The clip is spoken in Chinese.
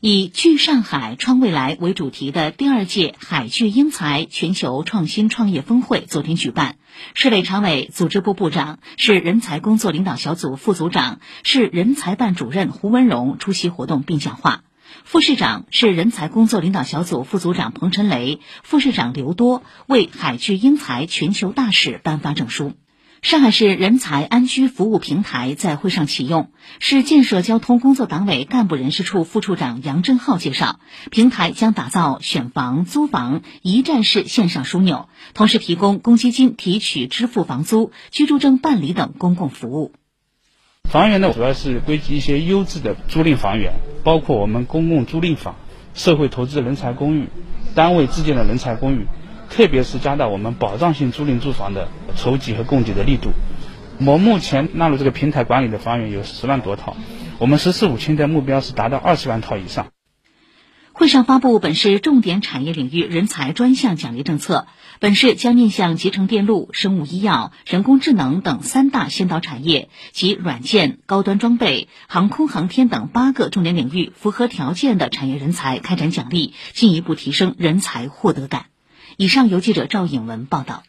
以“聚上海、创未来”为主题的第二届海聚英才全球创新创业峰会昨天举办，市委常委、组织部部长、市人才工作领导小组副组长、市人才办主任胡文荣出席活动并讲话，副市长、市人才工作领导小组副组长彭晨雷、副市长刘多为海聚英才全球大使颁发证书。上海市人才安居服务平台在会上启用。市建设交通工作党委干部人事处副处长杨振浩介绍，平台将打造选房、租房一站式线上枢纽，同时提供公积金提取、支付房租、居住证办理等公共服务。房源呢，主要是归集一些优质的租赁房源，包括我们公共租赁房、社会投资人才公寓、单位自建的人才公寓。特别是加大我们保障性租赁住房的筹集和供给的力度。我们目前纳入这个平台管理的房源有十万多套，我们“十四五”清的目标是达到二十万套以上。会上发布本市重点产业领域人才专项奖励政策，本市将面向集成电路、生物医药、人工智能等三大先导产业及软件、高端装备、航空航天等八个重点领域符合条件的产业人才开展奖励，进一步提升人才获得感。以上由记者赵颖文报道。